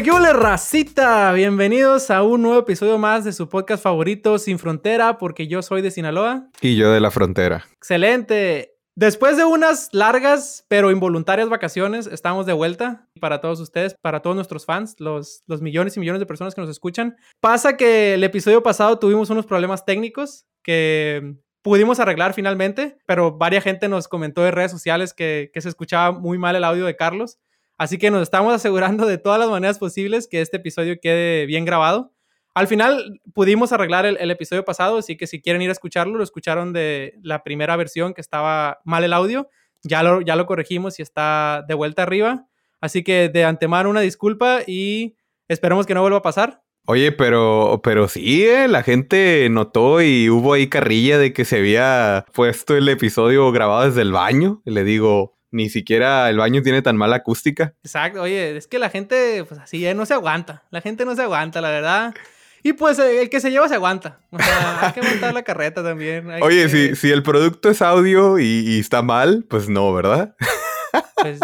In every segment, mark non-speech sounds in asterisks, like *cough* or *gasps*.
ole, qué ole, racita! Bienvenidos a un nuevo episodio más de su podcast favorito, Sin Frontera, porque yo soy de Sinaloa. Y yo de la frontera. Excelente. Después de unas largas pero involuntarias vacaciones, estamos de vuelta para todos ustedes, para todos nuestros fans, los, los millones y millones de personas que nos escuchan. Pasa que el episodio pasado tuvimos unos problemas técnicos que pudimos arreglar finalmente, pero varias gente nos comentó en redes sociales que, que se escuchaba muy mal el audio de Carlos. Así que nos estamos asegurando de todas las maneras posibles que este episodio quede bien grabado. Al final pudimos arreglar el, episodio pasado, así que si quieren ir a escucharlo, lo escucharon de la primera versión que estaba mal el audio. Ya lo, ya lo corregimos y está de vuelta arriba. Así que de antemano una disculpa y esperemos que no vuelva a pasar. Oye, pero, pero sí, ¿eh? la gente notó y hubo ahí carrilla de que se había puesto el episodio grabado desde el baño. Le digo, ni siquiera el baño tiene tan mala acústica. Exacto, oye, es que la gente, pues así, ¿eh? no se aguanta. La gente no se aguanta, la verdad. Y pues eh, el que se lleva se aguanta. O sea, hay que aguantar la carreta también. oye, si, si el producto es audio y, está mal, pues no, ¿verdad? Pues,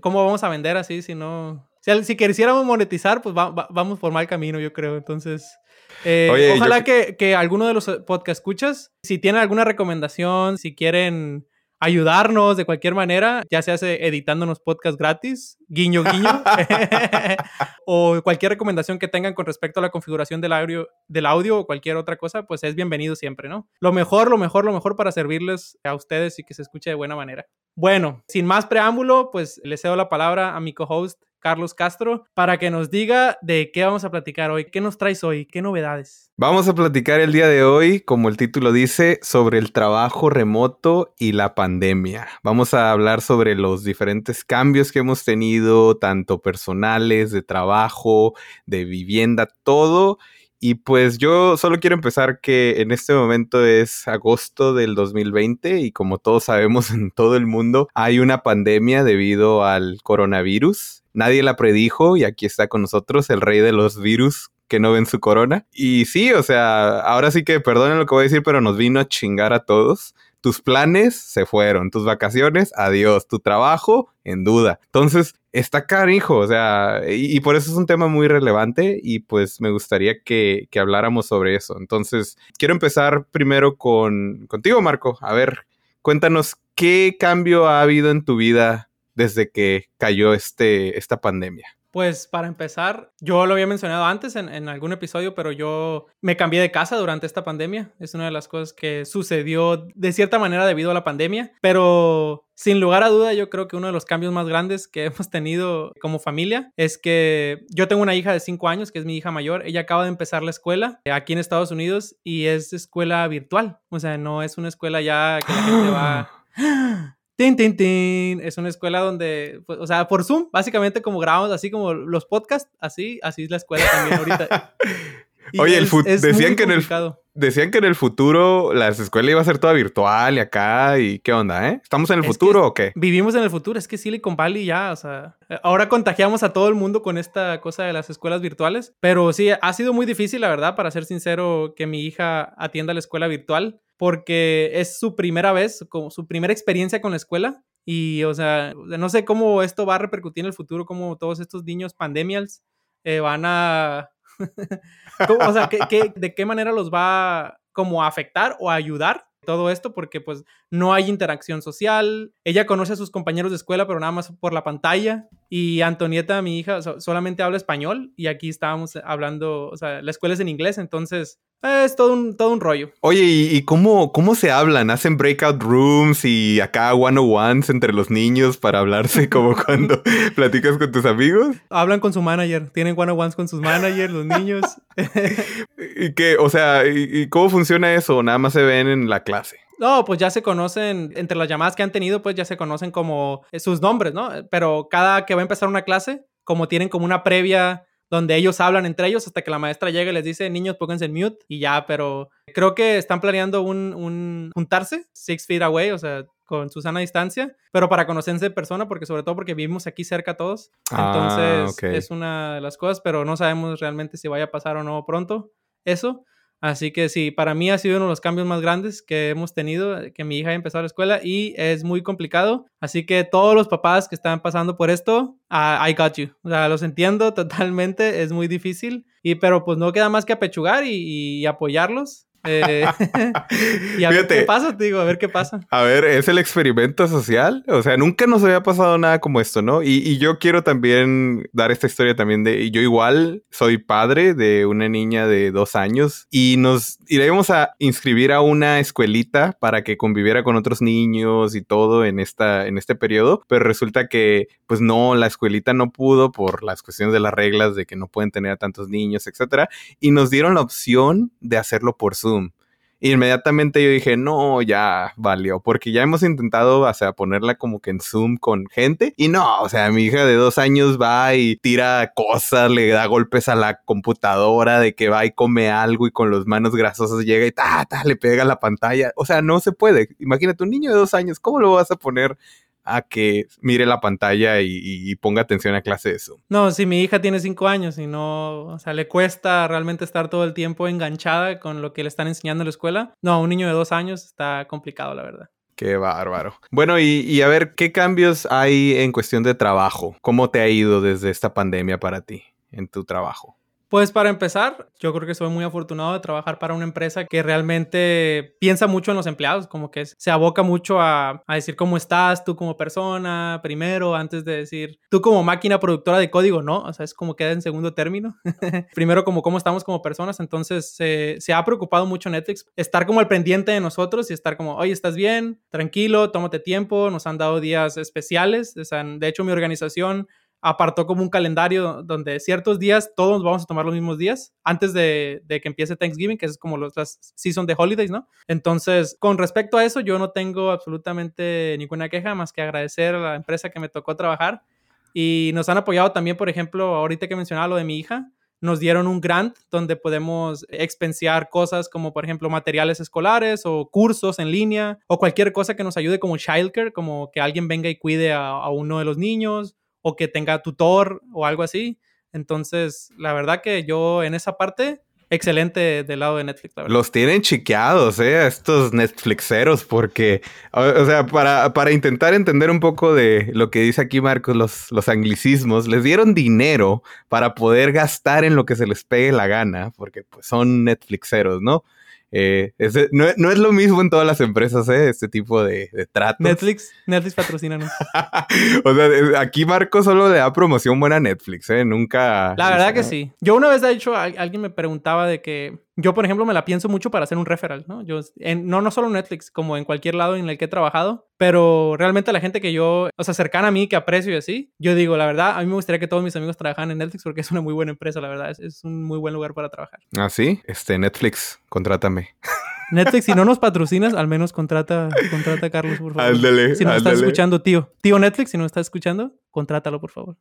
¿cómo vamos a vender así si no... Si, si quisiéramos monetizar, pues vamos por mal camino, yo creo. Entonces... Eh, ojalá que, que alguno de los podcast escuchas, si tienen alguna recomendación, si quieren ayudarnos de cualquier manera, ya se hace editándonos podcast gratis, guiño, guiño, *laughs* *laughs* o cualquier recomendación que tengan con respecto a la configuración del audio, del audio o cualquier otra cosa, pues es bienvenido siempre, ¿no? Lo mejor, lo mejor, lo mejor para servirles a ustedes y que se escuche de buena manera. Bueno, sin más preámbulo, pues le cedo la palabra a mi co-host Carlos Castro, para que nos diga de qué vamos a platicar hoy, qué nos traes hoy, qué novedades. Vamos a platicar el día de hoy, como el título dice, sobre el trabajo remoto y la pandemia. Vamos a hablar sobre los diferentes cambios que hemos tenido, tanto personales, de trabajo, de vivienda, todo. Y pues yo solo quiero empezar que en este momento es agosto del 2020 y como todos sabemos *laughs* en todo el mundo hay una pandemia debido al coronavirus. Nadie la predijo y aquí está con nosotros el rey de los virus que no ven su corona. Y sí, o sea, ahora sí que perdonen lo que voy a decir, pero nos vino a chingar a todos. Tus planes se fueron, tus vacaciones, adiós, tu trabajo, en duda. Entonces, está carijo, o sea, y, por eso es un tema muy relevante y pues me gustaría que, que habláramos sobre eso. Entonces, quiero empezar primero con contigo, Marco. A ver, cuéntanos qué cambio ha habido en tu vida desde que cayó este, esta pandemia? Pues para empezar, yo lo había mencionado antes en, algún episodio, pero yo me cambié de casa durante esta pandemia. Es una de las cosas que sucedió de cierta manera debido a la pandemia, pero sin lugar a duda yo creo que uno de los cambios más grandes que *laughs* hemos tenido como familia es que yo tengo una hija de 5 años, que es mi hija mayor. Ella acaba de empezar la escuela aquí en Estados Unidos y es escuela virtual. O sea, no es una escuela ya que la gente va... *gasps* *gasps* *gasps* Tin, tin, tin. Es una escuela donde, pues, o sea, por Zoom, básicamente como grabamos, así como los podcasts, así, así es la escuela también ahorita. *laughs* Oye, el decían que en el decían que en el futuro la escuela iba a ser toda virtual y acá y qué onda, ¿eh? ¿Estamos en el futuro o qué? Vivimos en el futuro, es que Silicon Valley ya, o sea, ahora contagiamos a todo el mundo con esta cosa de las escuelas virtuales, pero sí ha sido muy difícil, la verdad, para ser sincero, que mi hija atienda la escuela virtual porque es su primera vez, como su primera experiencia con la escuela. Y, o sea, no sé cómo esto va a repercutir en el futuro, cómo todos estos niños pandemials eh, van a... *laughs* o sea, de qué manera los va como a afectar o a ayudar todo esto porque pues no hay interacción social. Ella conoce a sus compañeros de escuela, pero nada más por la pantalla. Y Antonieta, mi hija, solamente habla español y aquí estábamos hablando, o sea, la escuela es en inglés, entonces es todo un, todo un rollo. Oye, ¿y, cómo, cómo se hablan? ¿Hacen breakout rooms y acá one-on-ones entre los niños para hablarse como *laughs* cuando platicas con tus amigos? Hablan con su manager, tienen one-on-ones con sus managers, los niños. *laughs* ¿Y qué? O sea, ¿y, cómo funciona eso? ¿Nada más se ven en la clase? No, pues ya se conocen, entre las llamadas que han tenido, pues ya se conocen como eh, sus nombres, ¿no? Pero cada que va a empezar una clase, como tienen como una previa donde ellos hablan entre ellos hasta que la maestra llega y les dice, niños, pónganse en mute y ya, pero creo que están planeando un, un juntarse, six feet away, o sea, con Susana distancia, pero para conocerse en persona, porque sobre todo porque vivimos aquí cerca todos. Ah, Entonces es una de las cosas, pero no sabemos realmente si vaya a pasar o no pronto eso. Así que sí, para mí ha sido uno de los cambios más grandes que hemos tenido, que mi hija haya empezado la escuela y es muy complicado. Así que todos los papás que están pasando por esto, I got you. O sea, los entiendo *laughs* totalmente, es muy difícil. Y pero pues no queda más que apechugar y, y apoyarlos eh, *laughs* y a ver qué pasa, te digo, a ver qué pasa. A ver, es el experimento social. O sea, nunca nos había pasado nada como esto, ¿no? Y, yo quiero también dar esta historia también de. Yo igual soy padre de una niña de dos años y nos iremos a inscribir a una escuelita para que conviviera con otros niños y todo en, esta, en este periodo. Pero resulta que, pues no, la escuelita no pudo por las cuestiones de las reglas de que no pueden tener a tantos niños, etcétera. Y nos dieron la opción de hacerlo por Zoom inmediatamente yo dije, no, ya valió, porque ya hemos intentado, o sea, ponerla como que en Zoom con gente y no, o sea, mi hija de dos años va y tira cosas, le da golpes a la computadora de que va y come algo y con las manos grasosas llega y ta, ta, le pega la pantalla. O sea, no se puede. Imagínate un niño de dos años, ¿cómo lo vas a poner a que mire la pantalla y, ponga atención a clase de eso. No, si mi hija tiene cinco años y no, o sea, le cuesta realmente estar todo el tiempo enganchada con lo que le están enseñando en la escuela. No, un niño de dos años está complicado, la verdad. Qué bárbaro. Bueno, y, y, a ver, ¿qué cambios hay en cuestión de trabajo? ¿Cómo te ha ido desde esta pandemia para ti en tu trabajo? Pues para empezar, yo creo que soy muy afortunado de trabajar para una empresa que realmente piensa mucho en los empleados, como que se aboca mucho a, decir cómo estás tú como persona primero, antes de decir tú como máquina productora de código, ¿no? O sea, es como queda en segundo término. *laughs* primero como cómo estamos como personas, entonces se ha preocupado mucho Netflix estar como al pendiente de nosotros y estar como, oye, ¿estás bien? Tranquilo, tómate tiempo, nos han dado días especiales, de hecho mi organización apartó como un calendario donde ciertos días todos vamos a tomar los mismos días antes de, que empiece Thanksgiving, que es como los, las season de holidays, ¿no? Entonces, con respecto a eso, yo no tengo absolutamente ninguna queja más que agradecer a la empresa que me tocó trabajar y nos han apoyado también, por ejemplo, ahorita que mencionaba lo de mi hija, nos dieron un grant donde podemos expensiar cosas como, por ejemplo, materiales escolares o cursos en línea o cualquier cosa que nos ayude como childcare, como que alguien venga y cuide a uno de los niños o que tenga tutor o algo así. Entonces, la verdad que yo en esa parte, excelente del lado de Netflix. Los tienen chiqueados, ¿eh? Estos Netflixeros, porque, o, sea, para, para, intentar entender un poco de lo que dice aquí Marcos, los, los anglicismos, les dieron dinero para poder gastar en lo que se les pegue la gana, porque pues son Netflixeros, ¿no? Eh, no, es lo mismo en todas las empresas, ¿eh? Este tipo de, de tratos. Netflix, Netflix patrocínanos. *laughs* o sea, aquí Marco solo le da promoción buena a Netflix, ¿eh? Nunca... La verdad que sí. Yo una vez, de hecho, alguien me preguntaba de que yo, por ejemplo, me la pienso mucho para hacer un referral, ¿no? Yo, no, no solo Netflix, como en cualquier lado en el que he trabajado, pero realmente la gente que yo, o sea, cercana a mí, que aprecio y así, yo digo, la verdad, a mí me gustaría que todos mis amigos trabajaran en Netflix porque es una muy buena empresa, la verdad, es, un muy buen lugar para trabajar. Ah, sí, este, Netflix, contrátame. Netflix, si no nos patrocinas, al menos contrata, contrata a Carlos, por favor. Ándale, si nos estás escuchando, tío. Tío Netflix, si nos estás escuchando, contrátalo, por favor.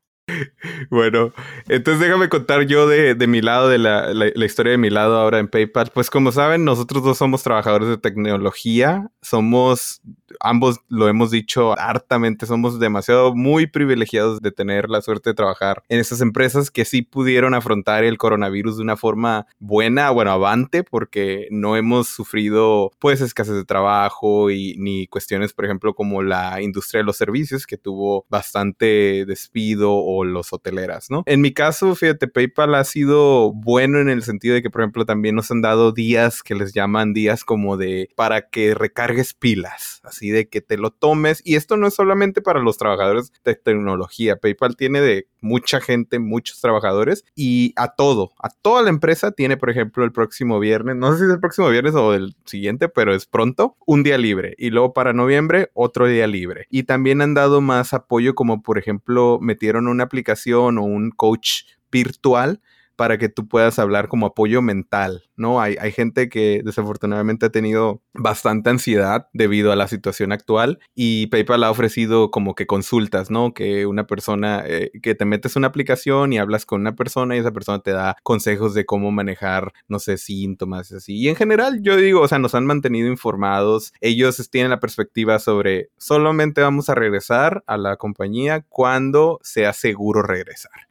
Bueno, entonces déjame contar yo de, mi lado, de la, la, historia de mi lado ahora en PayPal. Pues como saben, nosotros dos somos trabajadores de tecnología, somos, ambos lo hemos dicho hartamente, somos demasiado muy privilegiados de tener la suerte de trabajar en estas empresas que sí pudieron afrontar el coronavirus de una forma buena, bueno, avante, porque no hemos sufrido pues escasez de trabajo y ni cuestiones, por ejemplo, como la industria de los servicios que tuvo bastante despido o los hoteleras, ¿no? En mi caso, fíjate, PayPal ha sido bueno en el sentido de que, por ejemplo, también nos han dado días que les llaman días como de para que recargues pilas, de que te lo tomes. Y esto no es solamente para los trabajadores de tecnología. PayPal tiene de mucha gente, muchos trabajadores y a todo, a toda la empresa tiene, por ejemplo, el próximo viernes, no sé si es el próximo viernes o el siguiente, pero es pronto, un día libre. Y luego para noviembre, otro día libre. Y también han dado más apoyo como, por ejemplo, metieron una aplicación o un coach virtual para que tú puedas hablar como apoyo mental, ¿no? Hay, hay, gente que desafortunadamente ha tenido bastante ansiedad debido a la situación actual y PayPal ha ofrecido como que consultas, ¿no? Que una persona, eh, que te metes una aplicación y hablas con una persona y esa persona te da consejos de cómo manejar, no sé, síntomas, así. Y en general, yo digo, o sea, nos han mantenido informados, ellos tienen la perspectiva sobre solamente vamos a regresar a la compañía cuando sea seguro regresar.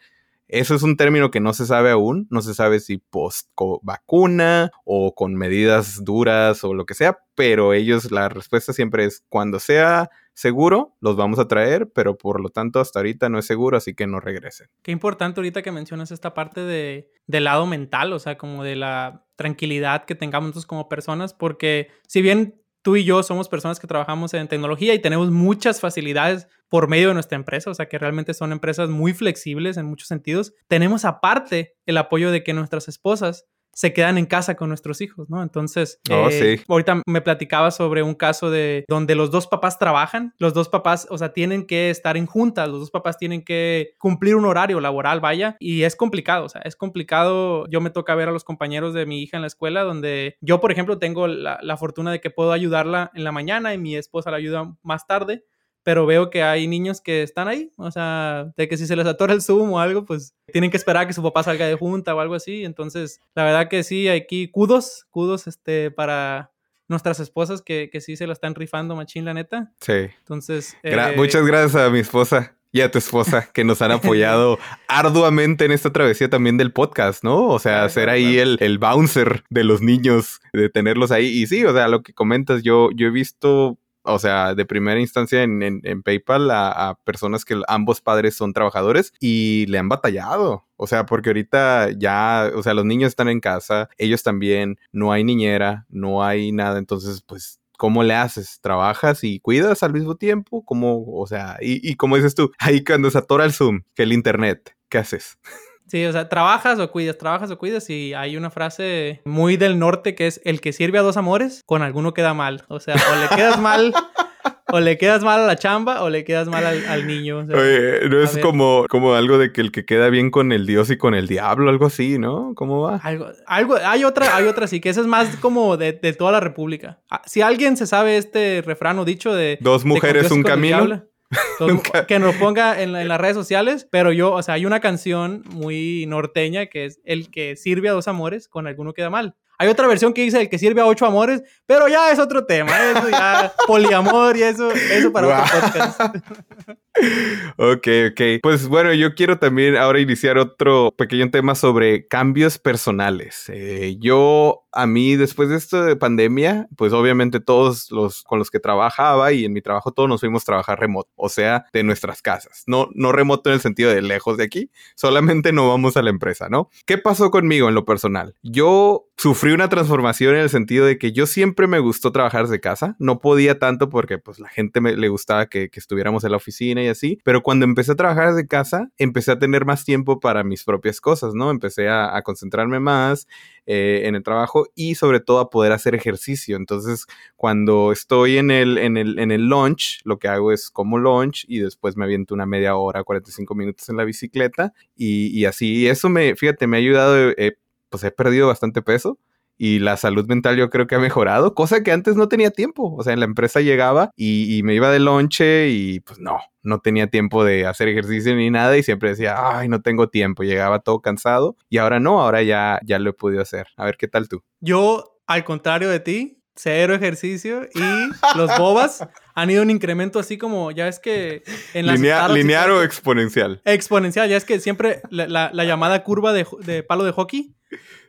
Eso es un término que no se sabe aún, no se sabe si post vacuna o con medidas duras o lo que sea, pero ellos la respuesta siempre es cuando sea seguro, los vamos a traer, pero por lo tanto hasta ahorita no es seguro, así que no regresen. Qué importante ahorita que mencionas esta parte de, del lado mental, o sea, como de la tranquilidad que tengamos nosotros como personas, porque si bien tú y yo somos personas que trabajamos en tecnología y tenemos muchas facilidades por medio de nuestra empresa, o sea que realmente son empresas muy flexibles en muchos sentidos. Tenemos aparte el apoyo de que nuestras esposas se quedan en casa con nuestros hijos, ¿no? Entonces, oh, eh, ahorita me platicaba sobre un caso de donde los dos papás trabajan, los dos papás, o sea, tienen que estar en juntas, los dos papás tienen que cumplir un horario laboral, vaya, y es complicado, o sea, es complicado. Yo me toca ver a los compañeros de mi hija en la escuela, donde yo, por ejemplo, tengo la, la fortuna de que puedo ayudarla en la mañana y mi esposa la ayuda más tarde pero veo que hay niños que están ahí, o sea, de que si se les atora el Zoom o algo, pues tienen que esperar a que su papá salga de junta o algo así, entonces, la verdad que sí, aquí kudos, kudos este, para nuestras esposas que, que sí se la están rifando machín, la neta. Sí. Entonces... Eh, muchas gracias a mi esposa y a tu esposa que nos han apoyado *laughs* arduamente en esta travesía también del podcast, ¿no? O sea, ser ahí el, el bouncer de los niños, de tenerlos ahí. Y sí, o sea, lo que comentas, yo, yo he visto o sea, de primera instancia en, en, PayPal a, personas que ambos padres son trabajadores y le han batallado. O sea, porque ahorita ya, o sea, los niños están en casa, ellos también, no hay niñera, no hay nada, entonces, pues ¿cómo le haces? ¿Trabajas y cuidas al mismo tiempo? ¿Cómo, o sea, y, y como dices tú, ahí cuando se atora el Zoom, que el Internet, ¿qué haces? *laughs* Sí, o sea, trabajas o cuidas, trabajas o cuidas y hay una frase muy del norte que es el que sirve a dos amores, con alguno queda mal. O sea, o le quedas mal *laughs* o le quedas mal a la chamba o le quedas mal al, niño. Oye, no es como, como algo de que el que queda bien con el dios y con el diablo, algo así, ¿no? ¿Cómo va? Algo, algo, hay otra, hay otra sí, que esa es más como de, toda la república. Ah, si alguien se sabe este refrán o dicho de... Dos mujeres, un camino *laughs* que nos ponga en, las redes sociales, pero yo, o sea, hay una canción muy norteña que es El que sirve a dos amores, con alguno queda mal. Hay otra versión que dice el que sirve a ocho amores, pero ya es otro tema, eso ya, *laughs* poliamor y eso, eso para otro podcast. *laughs* ok, ok. Pues bueno, yo quiero también ahora iniciar otro pequeño tema sobre cambios personales. Eh, yo, a mí, después de esto de pandemia, pues obviamente todos los con los que trabajaba y en mi trabajo todos nos fuimos a trabajar remoto, o sea, de nuestras casas. No, no remoto en el sentido de lejos de aquí, solamente no vamos a la empresa, ¿no? ¿Qué pasó conmigo en lo personal? Yo sufrí una transformación en el sentido de que yo siempre me gustó trabajar de casa. No podía tanto porque pues la gente me, le gustaba que, estuviéramos en la oficina y así. Pero cuando empecé a trabajar desde casa, empecé a tener más tiempo para mis propias cosas, ¿no? Empecé a, concentrarme más eh, en el trabajo y sobre todo a poder hacer ejercicio. Entonces, cuando estoy en el, en el, en el lunch, lo que hago es como lunch y después me aviento una media hora, 45 minutos en la bicicleta y, y así, eso me, fíjate, me ha ayudado, eh, pues he perdido bastante peso y la salud mental yo creo que ha mejorado, cosa que antes no tenía tiempo. O sea, en la empresa llegaba y, me iba de lonche y pues no, no tenía tiempo de hacer ejercicio ni nada y siempre decía, ay, no tengo tiempo. Llegaba todo cansado y ahora no, ahora ya, ya lo he podido hacer. A ver, ¿qué tal tú? Yo, al contrario de ti, cero ejercicio y *laughs* los bobas han ido un incremento así como, ya es que en la ¿Lineal o exponencial? Exponencial, ya es que siempre la, llamada curva de, de, palo de hockey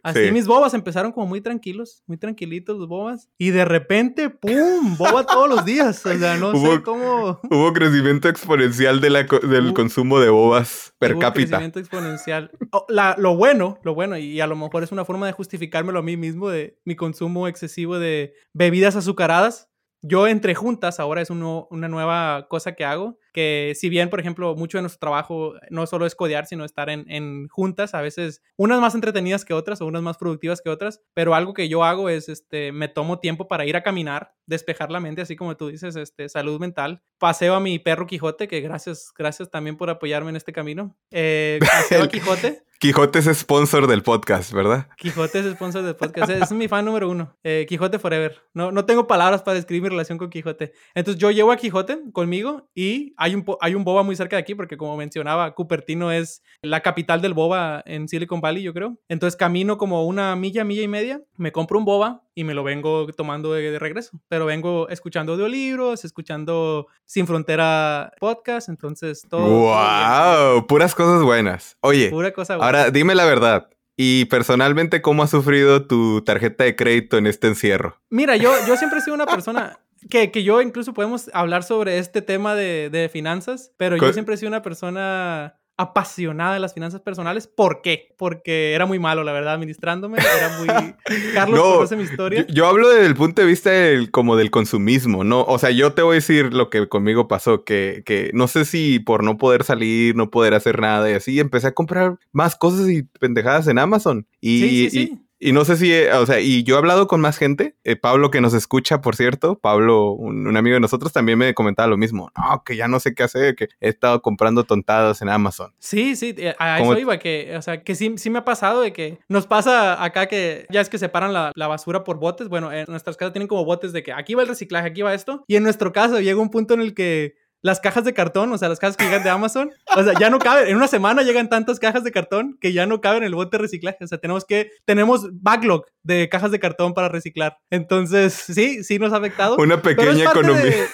Así mis bobas empezaron como muy tranquilos, muy tranquilitos los bobas. Y de repente, ¡pum! Boba todos los días. O sea, no sé cómo. *laughs* Hubo crecimiento exponencial de la, del consumo de bobas per hubo cápita. Crecimiento exponencial. Oh, lo bueno, lo bueno, y a lo mejor es una forma de justificármelo a mí mismo de mi consumo excesivo de bebidas azucaradas. Yo entre juntas, ahora es una nueva cosa que hago, que si bien, por ejemplo, mucho de nuestro trabajo no solo es codear, sino estar en, en, juntas, a veces unas más entretenidas que otras o unas más productivas que otras, pero algo que yo hago es, este, me tomo tiempo para ir a caminar, despejar la mente, así como tú dices, este, salud mental. Paseo a mi perro Quijote, que gracias, gracias también por apoyarme en este camino. Eh, *laughs* paseo a Quijote. Quijote es sponsor del podcast, ¿verdad? Quijote es sponsor del podcast. Es mi fan número uno. Eh, Quijote Forever. No, no tengo palabras para describir mi relación con Quijote. Entonces yo llevo a Quijote conmigo y hay un, hay un boba muy cerca de aquí porque como mencionaba, Cupertino es la capital del boba en Silicon Valley, yo creo. Entonces camino como una milla, milla y media, me compro un boba y me lo vengo tomando de, regreso. Pero vengo escuchando audiolibros, escuchando Sin Frontera podcast, entonces todo. ¡Wow! Puras cosas buenas. Oye, Pura cosa buena. ahora dime la verdad. Y personalmente, ¿cómo ha sufrido tu tarjeta de crédito en este encierro? Mira, yo, yo *laughs* siempre he sido una persona que, que yo incluso podemos hablar sobre este tema de, de finanzas, pero yo siempre he sido una persona apasionada de las finanzas personales. ¿Por qué? Porque era muy malo, la verdad, administrándome. Era muy... *laughs* Carlos conoce mi historia. Yo, hablo desde el punto de vista del, como del consumismo, ¿no? O sea, yo te voy a decir lo que conmigo pasó, que, que no sé si por no poder salir, no poder hacer nada y así, empecé a comprar más cosas y pendejadas en Amazon. Y, sí, sí, sí. Y no sé si, eh, o sea, y yo he hablado con más gente. Eh, Pablo, que nos escucha, por cierto, Pablo, un, amigo de nosotros, también me comentaba lo mismo. No, que ya no sé qué hacer, que he estado comprando tontadas en Amazon. Sí, sí, eh, a eso iba, que, o sea, que sí, sí me ha pasado de que nos pasa acá que ya es que separan la, la basura por botes. Bueno, en nuestras casas tienen como botes de que aquí va el reciclaje, aquí va esto. Y en nuestro caso llega un punto en el que las cajas de cartón, o sea, las cajas que llegan de Amazon, o sea, ya no caben. En una semana llegan tantas cajas de cartón que ya no caben en el bote de reciclaje. O sea, tenemos que, tenemos backlog de cajas de cartón para reciclar. Entonces, sí, sí nos ha afectado. Una pequeña economía.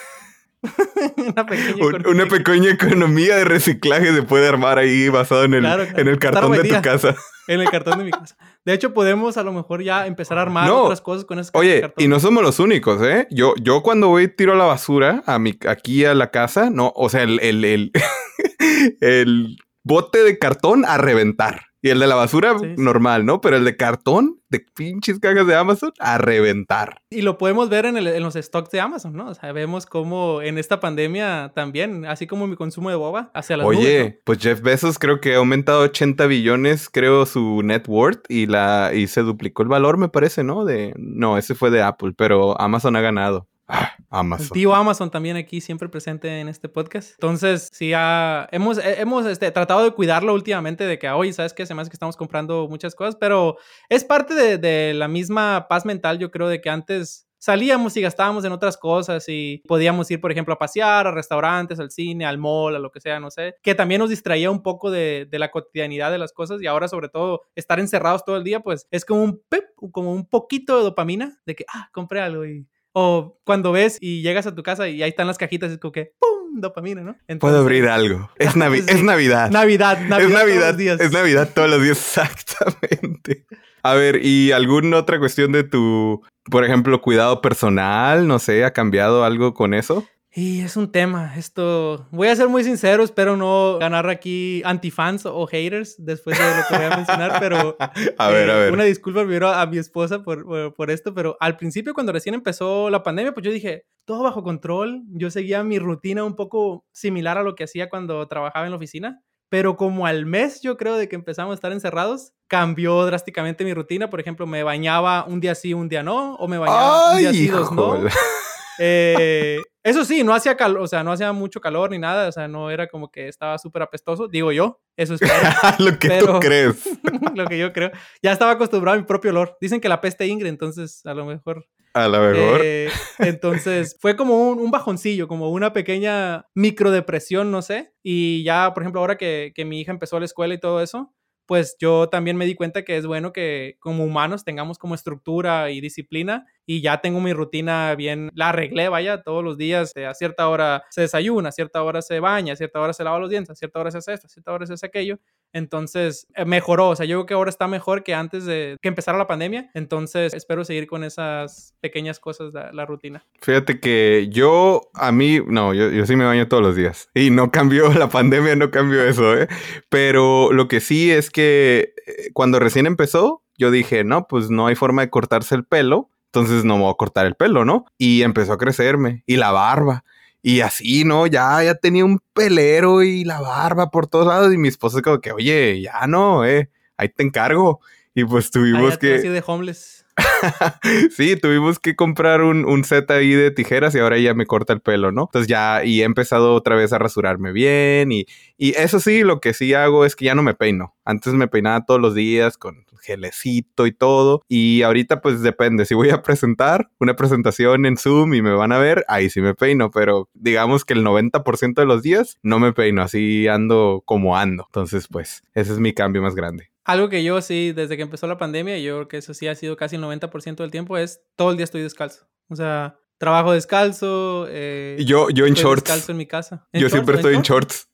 *laughs* una, pequeña economía. de reciclaje se puede armar ahí basado en el, en el cartón de tu casa. En el cartón de mi casa. De hecho, podemos a lo mejor ya empezar a armar otras cosas con ese Oye, y no somos los únicos, ¿eh? Yo, yo cuando voy tiro la basura a mi, aquí a la casa, no, o sea, el, el, el, *laughs* el bote de cartón a reventar. Y el de la basura, normal, ¿no? Pero el de cartón, de pinches cajas de Amazon, a reventar. Y lo podemos ver en, en, los stocks de Amazon, ¿no? O sea, vemos cómo en esta pandemia también, así como mi consumo de boba, hacia la Oye, pues Jeff Bezos creo que ha aumentado 80 billones, creo, su net worth y, la, y se duplicó el valor, me parece, ¿no? De, no, ese fue de Apple, pero Amazon ha ganado. Ah, *gasps* Amazon. Tío Amazon también aquí siempre presente en este podcast. Entonces, sí, hemos, eh, hemos este, tratado de cuidarlo últimamente de que, oye, ¿sabes qué? Se me hace que estamos comprando muchas cosas, pero es parte de, la misma paz mental, yo creo, de que antes salíamos y gastábamos en otras cosas y podíamos ir, por ejemplo, a pasear, a restaurantes, al cine, al mall, a lo que sea, no sé, que también nos distraía un poco de, de la cotidianidad de las cosas y ahora sobre todo estar encerrados todo el día, pues es como un pep, como un poquito de dopamina de que, ah, compré algo y o cuando ves y llegas a tu casa y ahí están las cajitas, es como que ¡pum! dopamina, ¿no? Puedo abrir algo. Es, *laughs* es Navidad. Navidad, Navidad. Es Navidad todos los días. Es Navidad todos los días, *laughs* exactamente. A ver, ¿y alguna otra cuestión de tu, por ejemplo, cuidado personal? No sé, ¿ha cambiado algo con eso? Y es un tema, esto, voy a ser muy sincero, espero no ganar aquí antifans o haters después de lo que voy a mencionar, *laughs* pero a ver, a eh, ver. una disculpa primero a mi esposa por, por, esto, pero al principio cuando recién empezó la pandemia, pues yo dije, todo bajo control, yo seguía mi rutina un poco similar a lo que hacía cuando trabajaba en la oficina, pero como al mes yo creo de que empezamos a estar encerrados, cambió drásticamente mi rutina, por ejemplo, me bañaba un día sí, un día no, o me bañaba un día sí, dos no. Eh, eso sí, no hacía calor, o sea, no hacía mucho calor ni nada, o sea, no era como que estaba súper apestoso, digo yo, eso es *laughs* lo que tú crees. *laughs* lo que yo creo. Ya estaba acostumbrado a mi propio olor. Dicen que la peste ingre, entonces a lo mejor. A lo mejor. Eh, entonces fue como un, bajoncillo, como una pequeña microdepresión, no sé. Y ya, por ejemplo, ahora que, que mi hija empezó la escuela y todo eso, pues yo también me di cuenta que es bueno que como humanos tengamos como estructura y disciplina y ya tengo mi rutina bien, la arreglé, vaya, todos los días, eh, a cierta hora se desayuna, a cierta hora se baña, a cierta hora se lava los dientes, a cierta hora se hace esto, a cierta hora se hace aquello. Entonces, eh, mejoró, o sea, yo creo que ahora está mejor que antes de que empezara la pandemia, entonces espero seguir con esas pequeñas cosas, la, la rutina. Fíjate que yo, a mí, no, yo, yo sí me baño todos los días y no cambió, *laughs* la pandemia no cambió eso, ¿eh? Pero lo que sí es que eh, cuando recién empezó, yo dije, no, pues no hay forma de cortarse el pelo entonces no me voy a cortar el pelo, ¿no? Y empezó a crecerme y la barba. Y así, ¿no? Ya, ya tenía un pelero y la barba por todos lados. Y mi esposa como que, oye, ya no, eh, ahí te encargo. Y pues tuvimos que... Así de homeless. *laughs* sí, tuvimos que comprar un, un, set ahí de tijeras y ahora ya me corta el pelo, ¿no? Entonces ya, y he empezado otra vez a rasurarme bien y, y eso sí, lo que sí hago es que ya no me peino. Antes me peinaba todos los días con gelecito y todo. Y ahorita pues depende, si voy a presentar una presentación en Zoom y me van a ver, ahí sí me peino, pero digamos que el 90% de los días no me peino, así ando como ando. Entonces pues ese es mi cambio más grande. Algo que yo sí, desde que empezó la pandemia, yo creo que eso sí ha sido casi el 90% del tiempo, es todo el día estoy descalzo. O sea, trabajo descalzo. Eh, yo, yo en shorts. Descalzo en mi casa. yo siempre estoy en shorts.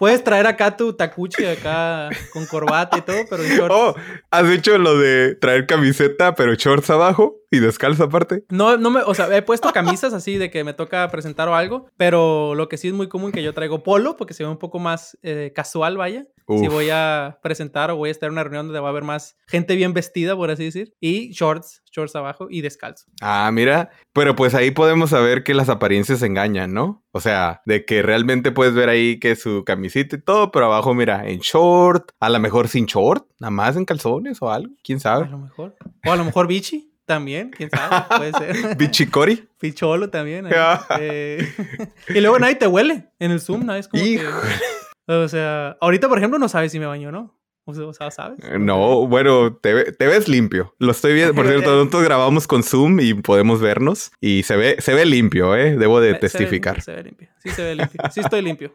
Puedes traer acá tu tacuchi acá con corbata y todo, pero en shorts. Oh, ¿has hecho lo de traer camiseta pero shorts abajo y descalzo aparte? No, no me, o sea, he puesto camisas así de que me toca presentar o algo, pero lo que sí es muy común que yo traigo polo porque se ve un poco más eh, casual, vaya. Si voy a presentar o voy a estar en una reunión donde va a haber más gente bien vestida, por así decir, y shorts, shorts abajo y descalzo. Ah, mira, pero pues ahí podemos saber que las apariencias engañan, ¿no? O sea, de que realmente puedes ver ahí que su camisita y todo, pero abajo, mira, en short, a lo mejor sin short, nada más en calzones o algo, quién sabe. A lo mejor. O a lo mejor bichi. También, quién sabe, puede ser. *laughs* Bichicori. Picholo también. Eh. y luego nadie te huele en el Zoom, nadie es como que... O sea, ahorita, por ejemplo, no sabes si me baño o no. O sea, ¿sabes? Eh, no, bueno, te, te, ves limpio. Lo estoy viendo. Por *laughs* cierto, nosotros grabamos con Zoom y podemos vernos. Y se ve, se ve limpio, ¿eh? Debo de testificar. Se ve, limpio. Sí, se ve limpio. Sí, estoy limpio.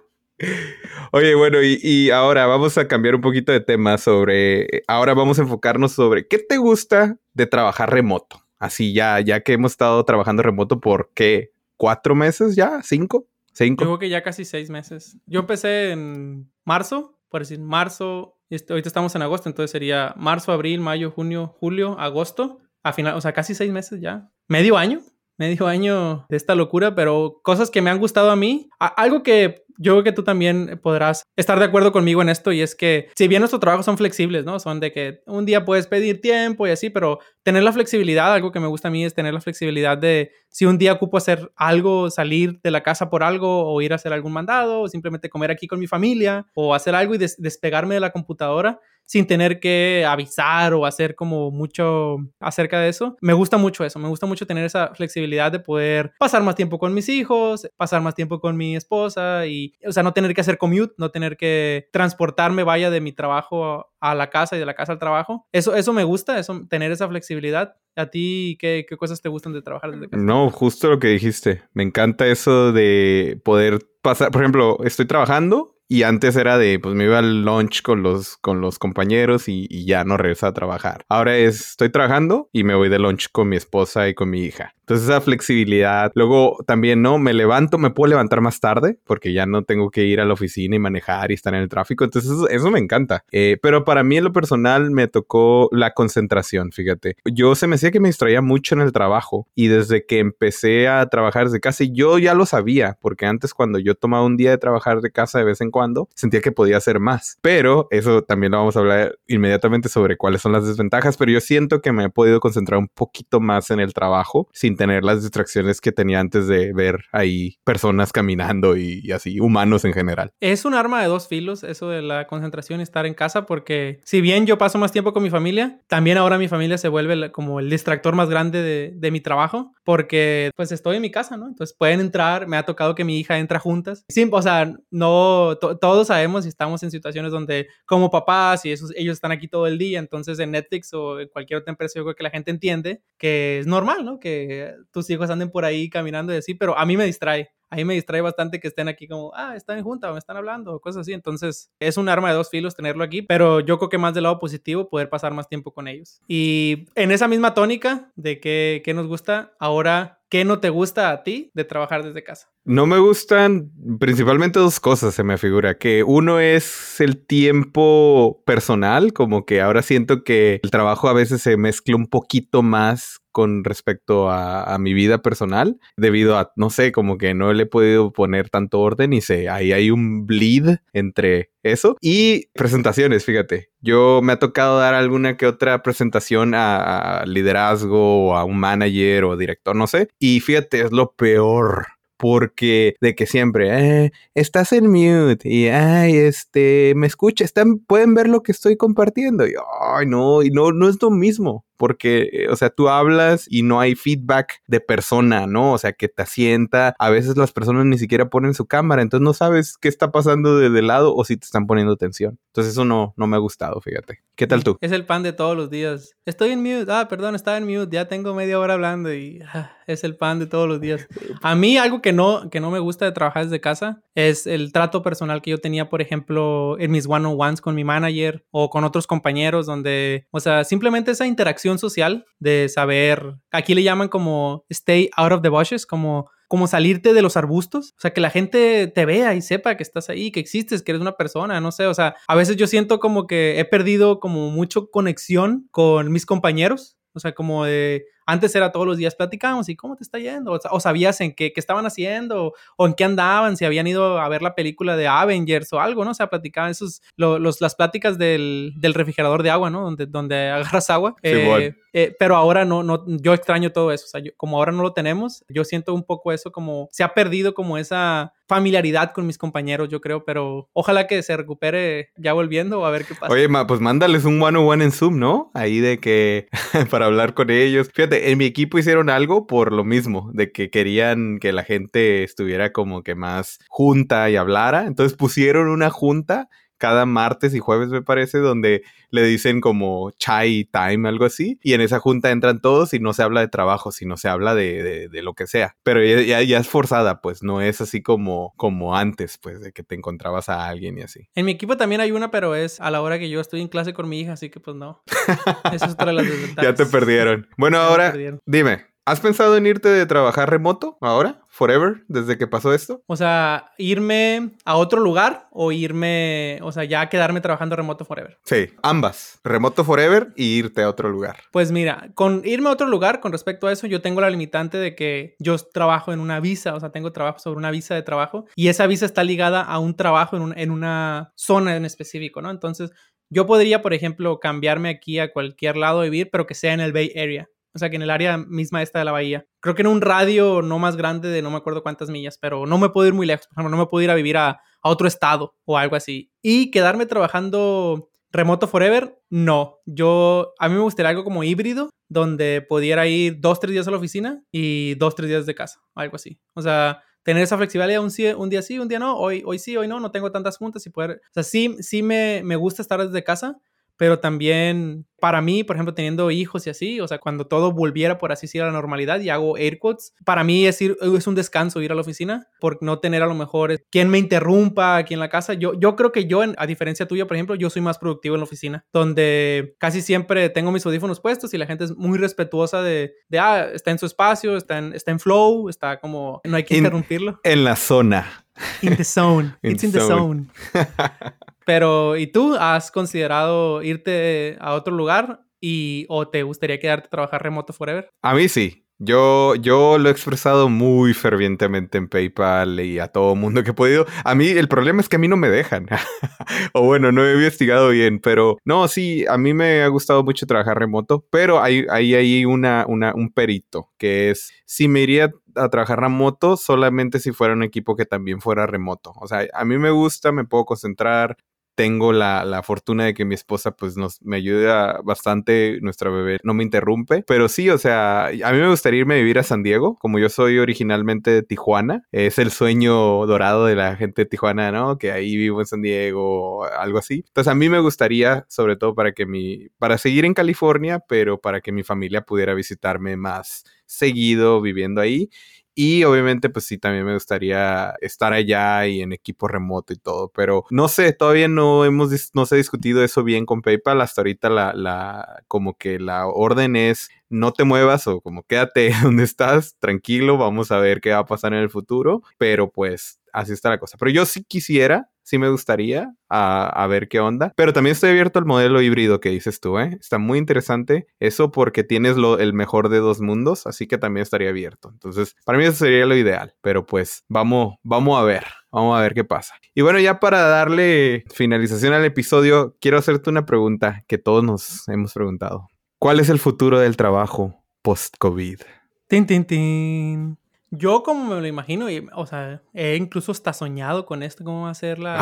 Oye, bueno, y, ahora vamos a cambiar un poquito de tema sobre. Ahora vamos a enfocarnos sobre qué te gusta de trabajar remoto. Así ya, ya que hemos estado trabajando remoto por qué, cuatro meses ya, cinco. Yo creo que ya casi seis meses. Yo empecé en marzo, por decir marzo, este, ahorita estamos en agosto, entonces sería marzo, abril, mayo, junio, julio, agosto, a final, o sea, casi seis meses ya. Medio año, medio año de esta locura, pero cosas que me han gustado a mí. algo que yo creo que tú también podrás estar de acuerdo conmigo en esto y es que si bien nuestros trabajos son flexibles, ¿no? Son de que un día puedes pedir tiempo y así, pero tener la flexibilidad, algo que me gusta a mí es tener la flexibilidad de si un día ocupo hacer algo, salir de la casa por algo o ir a hacer algún mandado o simplemente comer aquí con mi familia o hacer algo y despegarme de la computadora sin tener que avisar o hacer como mucho acerca de eso. Me gusta mucho eso, me gusta mucho tener esa flexibilidad de poder pasar más tiempo con mis hijos, pasar más tiempo con mi esposa y, o sea, no tener que hacer commute, no tener que transportarme, vaya, de mi trabajo a la casa y de la casa al trabajo. Eso, eso me gusta, eso, tener esa flexibilidad. ¿A ti qué, qué cosas te gustan de trabajar? No, justo lo que dijiste. Me encanta eso de poder pasar, por ejemplo, estoy trabajando y antes era de, pues me iba al lunch con los, con los compañeros y, y ya no regresaba a trabajar. Ahora es, estoy trabajando y me voy de lunch con mi esposa y con mi hija. Entonces esa flexibilidad. Luego también, ¿no? Me levanto, me puedo levantar más tarde porque ya no tengo que ir a la oficina y manejar y estar en el tráfico. Entonces eso, me encanta. Eh, pero para mí en lo personal me tocó la concentración, fíjate. Yo se me decía que me distraía mucho en el trabajo y desde que empecé a trabajar desde casa, yo ya lo sabía porque antes cuando yo tomaba un día de trabajar de casa de vez en cuando, sentía que podía hacer más. Pero eso también lo vamos a hablar inmediatamente sobre cuáles son las desventajas, pero yo siento que me he podido concentrar un poquito más en el trabajo sin tener las distracciones que tenía antes de ver ahí personas caminando y, así, humanos en general. Es un arma de dos filos eso de la concentración y estar en casa porque si bien yo paso más tiempo con mi familia, también ahora mi familia se vuelve como el distractor más grande de, de mi trabajo porque pues estoy en mi casa, ¿no? Entonces pueden entrar, me ha tocado que mi hija entra juntas. Sí, o sea, no, todos sabemos y estamos en situaciones donde como papás y esos, ellos están aquí todo el día, entonces en Netflix o en cualquier otra empresa yo creo que la gente entiende que es normal, ¿no? Que tus hijos anden por ahí caminando y así, pero a mí me distrae. A mí me distrae bastante que estén aquí como, ah, están en junta o me están hablando o cosas así. Entonces, es un arma de dos filos tenerlo aquí, pero yo creo que más del lado positivo, poder pasar más tiempo con ellos. Y en esa misma tónica de que, que nos gusta, ahora, ¿qué no te gusta a ti de trabajar desde casa? No me gustan principalmente dos cosas, se me figura. Que uno es el tiempo personal, como que ahora siento que el trabajo a veces se mezcla un poquito más con respecto a, mi vida personal, debido a, no sé, como que no le he podido poner tanto orden y sé, ahí hay un bleed entre eso. Y presentaciones, fíjate. Yo me ha tocado dar alguna que otra presentación a, a liderazgo o a un manager o director, no sé. Y fíjate, es lo peor porque de que siempre, eh, estás en mute y, ay, este, me escucha, están, pueden ver lo que estoy compartiendo y, ay, no, y no, no es lo mismo. Porque, eh, o sea, tú hablas y no hay feedback de persona, ¿no? O sea, que te asienta. A veces las personas ni siquiera ponen su cámara, entonces no sabes qué está pasando de, lado o si te están poniendo atención. Entonces eso no, no me ha gustado, fíjate. ¿Qué tal tú? Es el pan de todos los días. Estoy en mute. Ah, perdón, estaba en mute. Ya tengo media hora hablando y ah, es el pan de todos los días. A mí algo que no, que no me gusta de trabajar desde casa es el trato personal que yo tenía, por ejemplo, en mis one-on-ones con mi manager o con otros compañeros, donde, o sea, simplemente esa interacción social de saber, aquí le llaman como stay out of the bushes, como como salirte de los arbustos, o sea, que la gente te vea y sepa que estás ahí, que existes, que eres una persona, no sé, o sea, a veces yo siento como que he perdido como mucho conexión con mis compañeros, o sea, como de, antes era todos los días platicamos y cómo te está yendo, o, sabías en qué, qué, estaban haciendo, o en qué andaban, si habían ido a ver la película de Avengers o algo, ¿no? O sea, platicaban esos, los, las pláticas del, del, refrigerador de agua, ¿no? Donde, donde *laughs* agarras agua. Eh, eh, pero ahora no, no, yo extraño todo eso, o sea, como ahora no lo tenemos, yo siento un poco eso como, se ha perdido como esa familiaridad con mis compañeros, yo creo, pero ojalá que se recupere ya volviendo a ver qué pasa. Oye, ma, pues mándales un one on one en Zoom, ¿no? Ahí de que *laughs* para hablar con ellos. Fíjate, en mi equipo hicieron algo por lo mismo, de que querían que la gente estuviera como que más junta y hablara. Entonces pusieron una junta cada martes y jueves, me parece, donde le dicen como chai time, algo así. Y en esa junta entran todos y no se habla de trabajo, sino se habla de, lo que sea. Pero ya, ya, es forzada, pues no es así como, como antes, pues, de que te encontrabas a alguien y así. En mi equipo también hay una, pero es a la hora que yo estoy en clase con mi hija, así que pues no. *laughs* Eso es otra de las desventajas. ya te perdieron. Bueno, ahora dime, ¿Has pensado en irte de trabajar remoto ahora? ¿Forever? ¿Desde que pasó esto? O sea, irme a otro lugar o irme, o sea, ya quedarme trabajando remoto forever. Sí, ambas. Remoto forever y irte a otro lugar. Pues mira, con irme a otro lugar, con respecto a eso, yo tengo la limitante de que yo trabajo en una visa, o sea, tengo trabajo sobre una visa de trabajo y esa visa está ligada a un trabajo en, en una zona en específico, ¿no? Entonces, yo podría, por ejemplo, cambiarme aquí a cualquier lado de vivir, pero que sea en el Bay Area. O sea, que en el área misma esta de la bahía. Creo que en un radio no más grande de no me acuerdo cuántas millas, pero no me puedo ir muy lejos. Por ejemplo, no me puedo ir a vivir a, a otro estado o algo así. Y quedarme trabajando remoto forever, no. Yo, a mí me gustaría algo como híbrido, donde pudiera ir dos, tres días a la oficina y dos, tres días de casa, algo así. O sea, tener esa flexibilidad un, un, día sí, un día no, hoy, hoy sí, hoy no, no tengo tantas juntas y poder, o sea, sí, sí me, me gusta estar desde casa, pero también para mí, por ejemplo, teniendo hijos y así, o sea, cuando todo volviera por así decir a la normalidad y hago air quotes, para mí es, ir, es un descanso ir a la oficina por no tener a lo mejor quien me interrumpa aquí en la casa. Yo, yo creo que yo, a diferencia tuya, por ejemplo, yo soy más productivo en la oficina, donde casi siempre tengo mis audífonos puestos y la gente es muy respetuosa de, de ah, está en su espacio, está en, está en flow, está como, no hay que interrumpirlo. En la zona. In the zone. *laughs* It's in the zone. *laughs* Pero, ¿y tú has considerado irte a otro lugar y o te gustaría quedarte a trabajar remoto forever? A mí sí. Yo, yo lo he expresado muy fervientemente en PayPal y a todo mundo que he podido. A mí el problema es que a mí no me dejan. *laughs* o bueno, no he investigado bien, pero no, sí, a mí me ha gustado mucho trabajar remoto, pero hay, hay, hay una, una, un perito que es, si me iría a trabajar remoto solamente si fuera un equipo que también fuera remoto. O sea, a mí me gusta, me puedo concentrar, tengo la, la, fortuna de que mi esposa pues nos me ayuda bastante, nuestra bebé no me interrumpe, pero sí, o sea, a mí me gustaría irme a vivir a San Diego, como yo soy originalmente de Tijuana, es el sueño dorado de la gente de Tijuana, ¿no? Que ahí vivo en San Diego, algo así. Entonces a mí me gustaría, sobre todo para que mi, para seguir en California, pero para que mi familia pudiera visitarme más seguido viviendo ahí y obviamente, pues sí, también me gustaría estar allá y en equipo remoto y todo. Pero no sé, todavía no hemos, no se ha discutido eso bien con PayPal. Hasta ahorita la, la, como que la orden es no te muevas o como quédate *laughs* donde estás, tranquilo, vamos a ver qué va a pasar en el futuro. Pero pues así está la cosa. Pero yo sí quisiera sí me gustaría a, ver qué onda. Pero también estoy abierto al modelo híbrido que dices tú, ¿eh? Está muy interesante eso porque tienes lo, el mejor de dos mundos, así que también estaría abierto. Entonces, para mí eso sería lo ideal. Pero pues vamos, vamos a ver. Vamos a ver qué pasa. Y bueno, ya para darle finalización al episodio, quiero hacerte una pregunta que todos nos hemos preguntado. ¿Cuál es el futuro del trabajo post-COVID? Tin, tin, tin. Yo como me lo imagino, y, o sea, he incluso hasta soñado con esto, cómo va a ser la...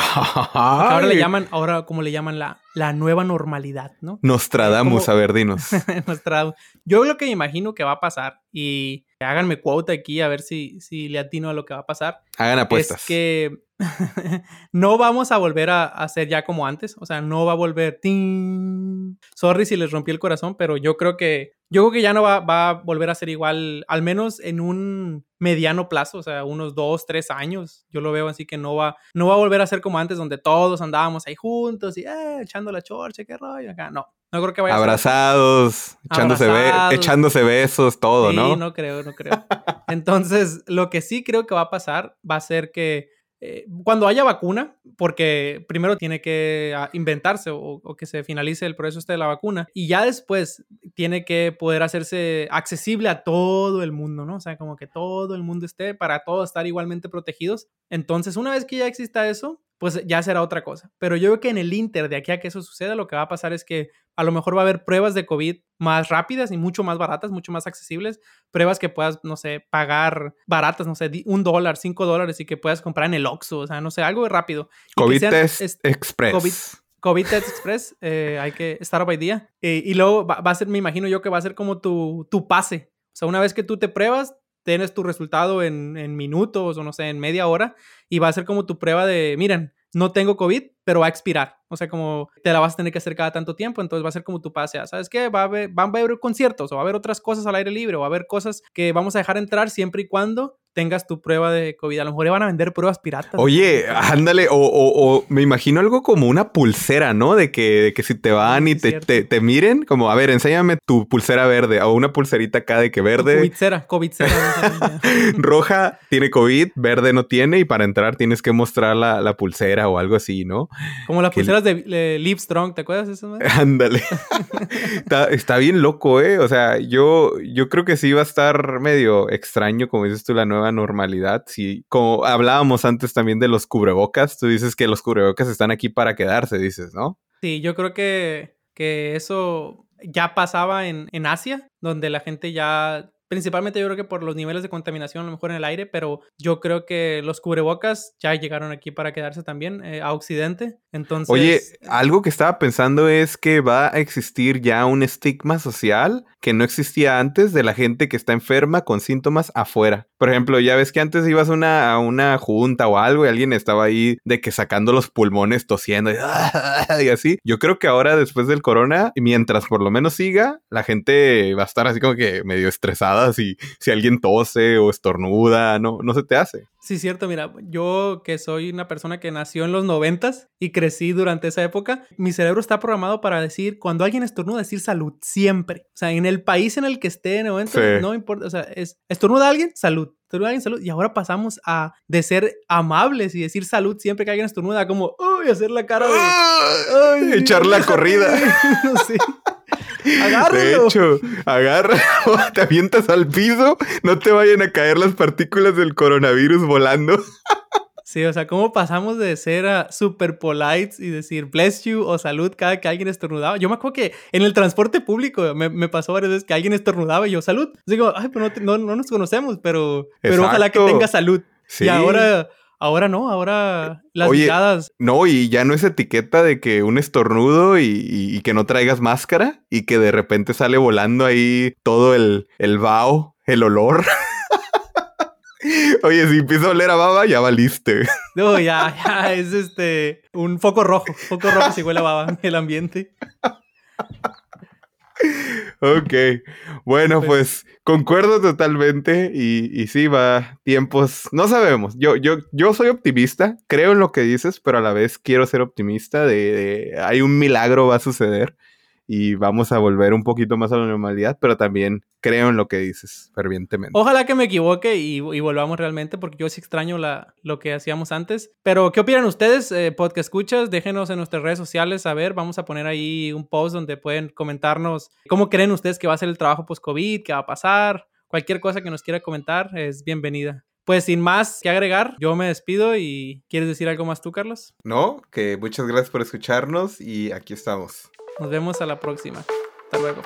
ahora le llaman, ahora como le llaman la, la nueva normalidad, ¿no? Nostradamus, a ver, dinos. *laughs* Nostradamus. Yo lo que imagino que va a pasar, y háganme cuota aquí a ver si, si le atino a lo que va a pasar. Hagan apuestas. Es que *laughs* no vamos a volver a, hacer ya como antes. O sea, no va a volver. Sorry si les rompí el corazón, pero yo creo que. Yo creo que ya no va, va, a volver a ser igual, al menos en un mediano plazo, o sea, unos dos, tres años. Yo lo veo así que no va, no va a volver a ser como antes, donde todos andábamos ahí juntos y eh, echando la chorcha, qué rollo acá. No, no creo que vaya Abrazados, a echándose, echándose besos, todo, sí, ¿no? no creo, no creo. Entonces, lo que sí creo que va a pasar va a ser que eh, cuando haya vacuna, porque primero tiene que ah, inventarse o, que se finalice el proceso este de la vacuna y ya después tiene que poder hacerse accesible a todo el mundo, ¿no? O sea, como que todo el mundo esté para todos estar igualmente protegidos. Entonces, una vez que ya exista eso, pues ya será otra cosa. Pero yo creo que en el Inter, de aquí a que eso suceda, lo que va a pasar es que a lo mejor va a haber pruebas de COVID más rápidas y mucho más baratas, mucho más accesibles. Pruebas que puedas, no sé, pagar baratas, no sé, un dólar, cinco dólares y que puedas comprar en el Oxxo, o sea, no sé, algo rápido. COVID Test Express. COVID, COVID Test Express, eh, hay que estar hoy día. Eh, y luego va, a ser, me imagino yo que va a ser como tu, tu pase. O sea, una vez que tú te pruebas, tienes tu resultado en, en, minutos o no sé, en media hora y va a ser como tu prueba de, miren, no tengo COVID, pero va a expirar. O sea, como te la vas a tener que hacer cada tanto tiempo, entonces va a ser como tu pase. ¿Sabes qué? Va a haber, van a haber conciertos o va a haber otras cosas al aire libre o va a haber cosas que vamos a dejar entrar siempre y cuando tengas tu prueba de COVID. A lo mejor van a vender pruebas piratas. Oye, ándale, o, o, me imagino algo como una pulsera, ¿no? De que, que si te van y te, te, miren, como, a ver, enséñame tu pulsera verde o una pulserita acá de que verde. COVID-cera, COVID-cera. *laughs* Roja tiene COVID, verde no tiene y para entrar tienes que mostrar la, la pulsera o algo así, ¿no? Como las pulseras de, de ¿te acuerdas de eso? *laughs* Ándale. está, está, bien loco, ¿eh? O sea, yo, yo creo que sí va a estar medio extraño, como dices tú, la nueva normalidad. Sí, como hablábamos antes también de los cubrebocas, tú dices que los cubrebocas están aquí para quedarse, dices, ¿no? Sí, yo creo que, que eso ya pasaba en, en Asia, donde la gente ya Principalmente yo creo que por los niveles de contaminación a lo mejor en el aire, pero yo creo que los cubrebocas ya llegaron aquí para quedarse también eh, a Occidente. Entonces... Oye, algo que estaba pensando es que va a existir ya un estigma social que no existía antes de la gente que está enferma con síntomas afuera. Por ejemplo, ya ves que antes ibas una, a una junta o algo y alguien estaba ahí de que sacando los pulmones, tosiendo y, *laughs* y así. Yo creo que ahora después del corona, mientras por lo menos siga, la gente va a estar así como que medio estresada si, si alguien tose o estornuda, no, no se te hace. Sí, cierto, mira, yo que soy una persona que nació en los noventas y crecí durante esa época, mi cerebro está programado para decir, cuando alguien estornuda, decir salud, siempre. O sea, en el país en el que esté en el momento, no importa, o sea, es, estornuda alguien, salud. Estornuda alguien, salud. Y ahora pasamos a de ser amables y decir salud siempre que alguien estornuda, como, uy, hacer la cara de... echar la *laughs* corrida. *laughs* no sé. De hecho, agarra, *laughs* te avientas al piso, no te vayan a caer las partículas del coronavirus volando. Sí, o sea, ¿cómo pasamos de ser a super polite y decir bless you o salud cada que alguien estornudaba? Yo me acuerdo que en el transporte público me, pasó varias veces que alguien estornudaba y yo salud. Digo, ay, pero no, no, nos conocemos, pero, pero ojalá que tenga salud. Sí. Y ahora Ahora no, ahora las Oye, No, y ya no es etiqueta de que un estornudo y, que no traigas máscara y que de repente sale volando ahí todo el, el vaho, el olor. *laughs* Oye, si empieza a oler a baba, ya valiste. *laughs* No, ya, ya, es este, un foco rojo. Foco rojo si huele a baba en el ambiente. Ok, bueno, pues concuerdo totalmente y, y, sí, va, tiempos, no sabemos, yo, yo, yo soy optimista, creo en lo que dices, pero a la vez quiero ser optimista de hay un milagro va a suceder y vamos a volver un poquito más a la normalidad, pero también creo en lo que dices fervientemente. Ojalá que me equivoque y, volvamos realmente, porque yo sí extraño la, lo que hacíamos antes. Pero, ¿qué opinan ustedes, eh, podcast escuchas? Déjenos en nuestras redes sociales a ver. Vamos a poner ahí un post donde pueden comentarnos cómo creen ustedes que va a ser el trabajo post-COVID, qué va a pasar. Cualquier cosa que nos quiera comentar es bienvenida. Pues sin más que agregar, yo me despido y ¿quieres decir algo más tú, Carlos? No, que muchas gracias por escucharnos y aquí estamos. Nos vemos a la próxima. Hasta luego.